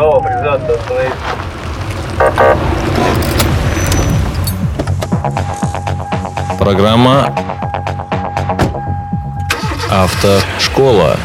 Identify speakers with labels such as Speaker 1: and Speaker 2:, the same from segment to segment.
Speaker 1: право определяться, остановиться.
Speaker 2: Программа Автошкола.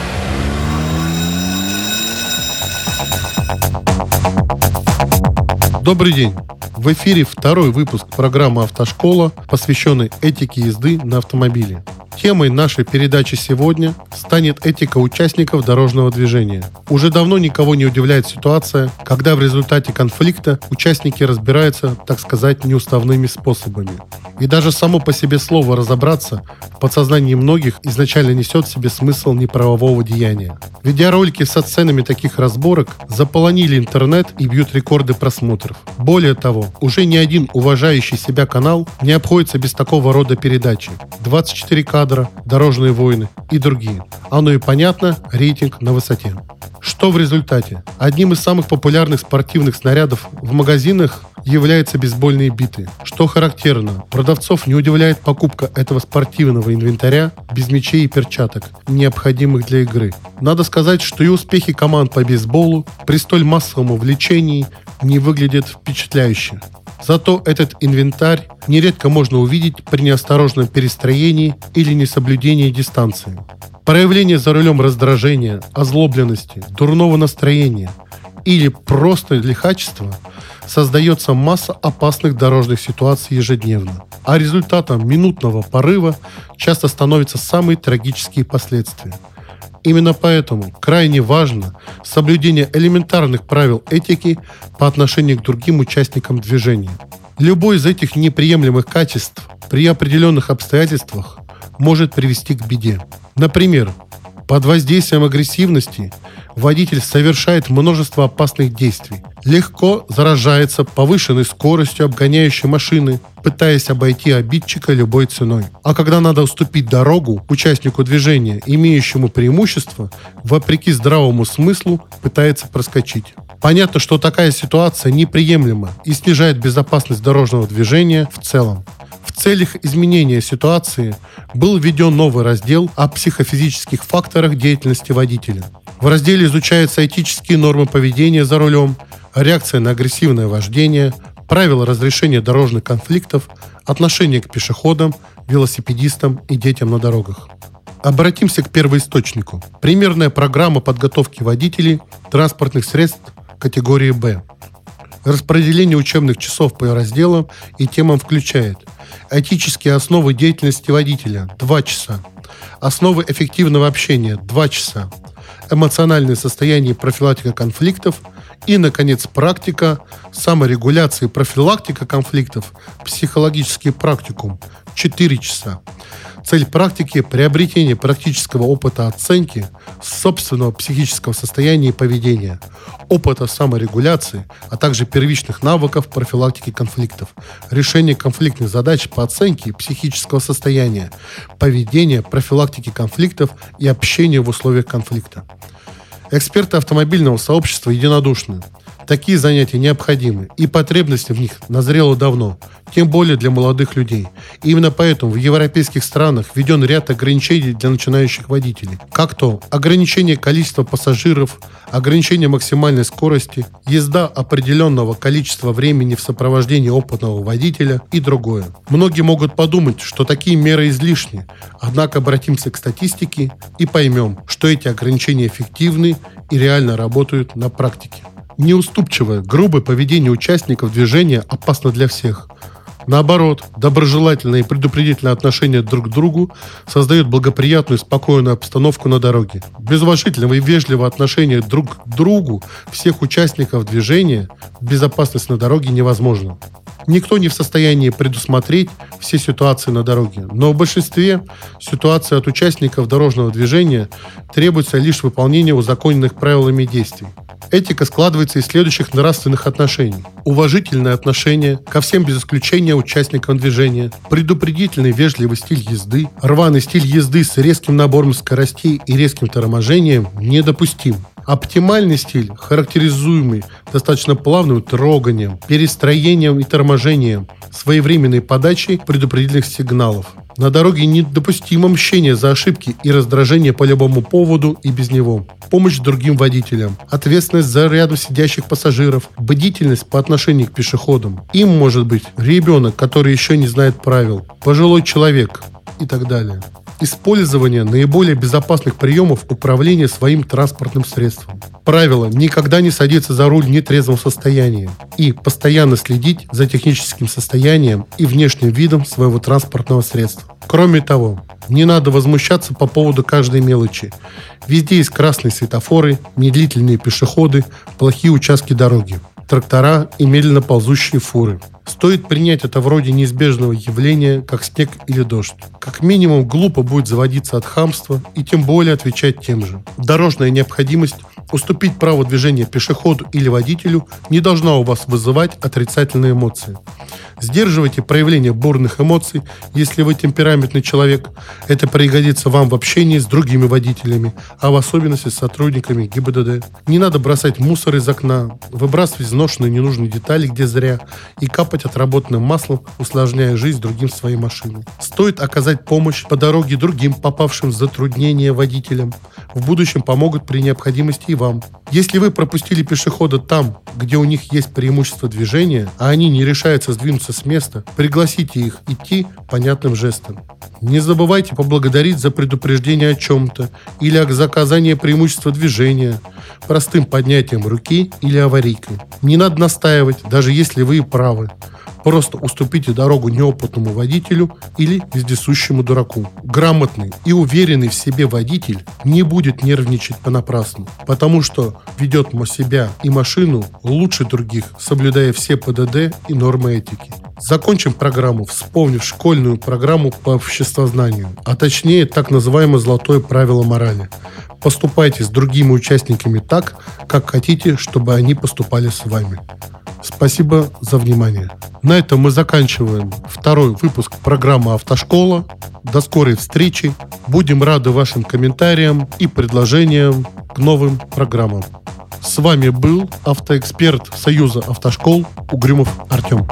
Speaker 3: Добрый день! В эфире второй выпуск программы «Автошкола», посвященный этике езды на автомобиле. Темой нашей передачи сегодня станет этика участников дорожного движения. Уже давно никого не удивляет ситуация, когда в результате конфликта участники разбираются, так сказать, неуставными способами. И даже само по себе слово «разобраться» в подсознании многих изначально несет в себе смысл неправового деяния. Видеоролики со сценами таких разборок заполонили интернет и бьют рекорды просмотров. Более того, уже ни один уважающий себя канал не обходится без такого рода передачи. 24 кадра, дорожные войны и другие. Оно и понятно, рейтинг на высоте. Что в результате? Одним из самых популярных спортивных снарядов в магазинах являются бейсбольные биты. Что характерно, продавцов не удивляет покупка этого спортивного инвентаря без мячей и перчаток, необходимых для игры. Надо сказать, что и успехи команд по бейсболу при столь массовом увлечении не выглядят впечатляюще. Зато этот инвентарь нередко можно увидеть при неосторожном перестроении или несоблюдении дистанции. Проявление за рулем раздражения, озлобленности, дурного настроения или просто лихачества создается масса опасных дорожных ситуаций ежедневно. А результатом минутного порыва часто становятся самые трагические последствия – Именно поэтому крайне важно соблюдение элементарных правил этики по отношению к другим участникам движения. Любой из этих неприемлемых качеств при определенных обстоятельствах может привести к беде. Например, под воздействием агрессивности водитель совершает множество опасных действий. Легко заражается повышенной скоростью обгоняющей машины, пытаясь обойти обидчика любой ценой. А когда надо уступить дорогу участнику движения, имеющему преимущество, вопреки здравому смыслу пытается проскочить. Понятно, что такая ситуация неприемлема и снижает безопасность дорожного движения в целом. Целях изменения ситуации был введен новый раздел о психофизических факторах деятельности водителя. В разделе изучаются этические нормы поведения за рулем, реакция на агрессивное вождение, правила разрешения дорожных конфликтов, отношение к пешеходам, велосипедистам и детям на дорогах. Обратимся к первоисточнику. Примерная программа подготовки водителей транспортных средств категории «Б». Распределение учебных часов по разделам и темам включает Этические основы деятельности водителя – 2 часа. Основы эффективного общения – 2 часа эмоциональное состояние и профилактика конфликтов, и, наконец, практика саморегуляции, профилактика конфликтов, психологический практикум 4 часа. Цель практики – приобретение практического опыта оценки собственного психического состояния и поведения, опыта саморегуляции, а также первичных навыков профилактики конфликтов, решения конфликтных задач по оценке психического состояния, поведения, профилактики конфликтов и общения в условиях конфликта. Эксперты автомобильного сообщества единодушны – Такие занятия необходимы, и потребность в них назрела давно, тем более для молодых людей. И именно поэтому в европейских странах введен ряд ограничений для начинающих водителей. Как то ограничение количества пассажиров, ограничение максимальной скорости, езда определенного количества времени в сопровождении опытного водителя и другое. Многие могут подумать, что такие меры излишни, однако обратимся к статистике и поймем, что эти ограничения эффективны и реально работают на практике. Неуступчивое, грубое поведение участников движения опасно для всех. Наоборот, доброжелательное и предупредительное отношение друг к другу создает благоприятную и спокойную обстановку на дороге. Без уважительного и вежливого отношения друг к другу всех участников движения безопасность на дороге невозможна. Никто не в состоянии предусмотреть все ситуации на дороге, но в большинстве ситуаций от участников дорожного движения требуется лишь выполнение узаконенных правилами действий. Этика складывается из следующих нравственных отношений. Уважительное отношение ко всем без исключения участникам движения, предупредительный вежливый стиль езды, рваный стиль езды с резким набором скоростей и резким торможением недопустим. Оптимальный стиль, характеризуемый достаточно плавным троганием, перестроением и торможением, своевременной подачей предупредительных сигналов. На дороге недопустимо мщение за ошибки и раздражение по любому поводу и без него. Помощь другим водителям, ответственность за рядом сидящих пассажиров, бдительность по отношению к пешеходам. Им может быть ребенок, который еще не знает правил, пожилой человек и так далее использование наиболее безопасных приемов управления своим транспортным средством. Правило – никогда не садиться за руль в нетрезвом состоянии и постоянно следить за техническим состоянием и внешним видом своего транспортного средства. Кроме того, не надо возмущаться по поводу каждой мелочи. Везде есть красные светофоры, медлительные пешеходы, плохие участки дороги, трактора и медленно ползущие фуры – Стоит принять это вроде неизбежного явления, как снег или дождь. Как минимум, глупо будет заводиться от хамства и тем более отвечать тем же. Дорожная необходимость уступить право движения пешеходу или водителю не должна у вас вызывать отрицательные эмоции. Сдерживайте проявление бурных эмоций, если вы темпераментный человек. Это пригодится вам в общении с другими водителями, а в особенности с сотрудниками ГИБДД. Не надо бросать мусор из окна, выбрасывать изношенные ненужные детали где зря и капать отработанным маслом, усложняя жизнь другим своей машиной. Стоит оказать помощь по дороге другим попавшим в затруднения водителям. В будущем помогут при необходимости и вам. Если вы пропустили пешехода там, где у них есть преимущество движения, а они не решаются сдвинуться с места, пригласите их идти понятным жестом. Не забывайте поблагодарить за предупреждение о чем-то или за оказание преимущества движения, простым поднятием руки или аварийкой. Не надо настаивать, даже если вы правы. Просто уступите дорогу неопытному водителю или вездесущему дураку. Грамотный и уверенный в себе водитель не будет нервничать понапрасну, потому что ведет себя и машину лучше других, соблюдая все ПДД и нормы этики. Закончим программу, вспомнив школьную программу по обществознанию, а точнее так называемое золотое правило морали. Поступайте с другими участниками так, как хотите, чтобы они поступали с вами. Спасибо за внимание. На этом мы заканчиваем второй выпуск программы «Автошкола». До скорой встречи. Будем рады вашим комментариям и предложениям к новым программам. С вами был автоэксперт Союза автошкол Угрюмов Артем.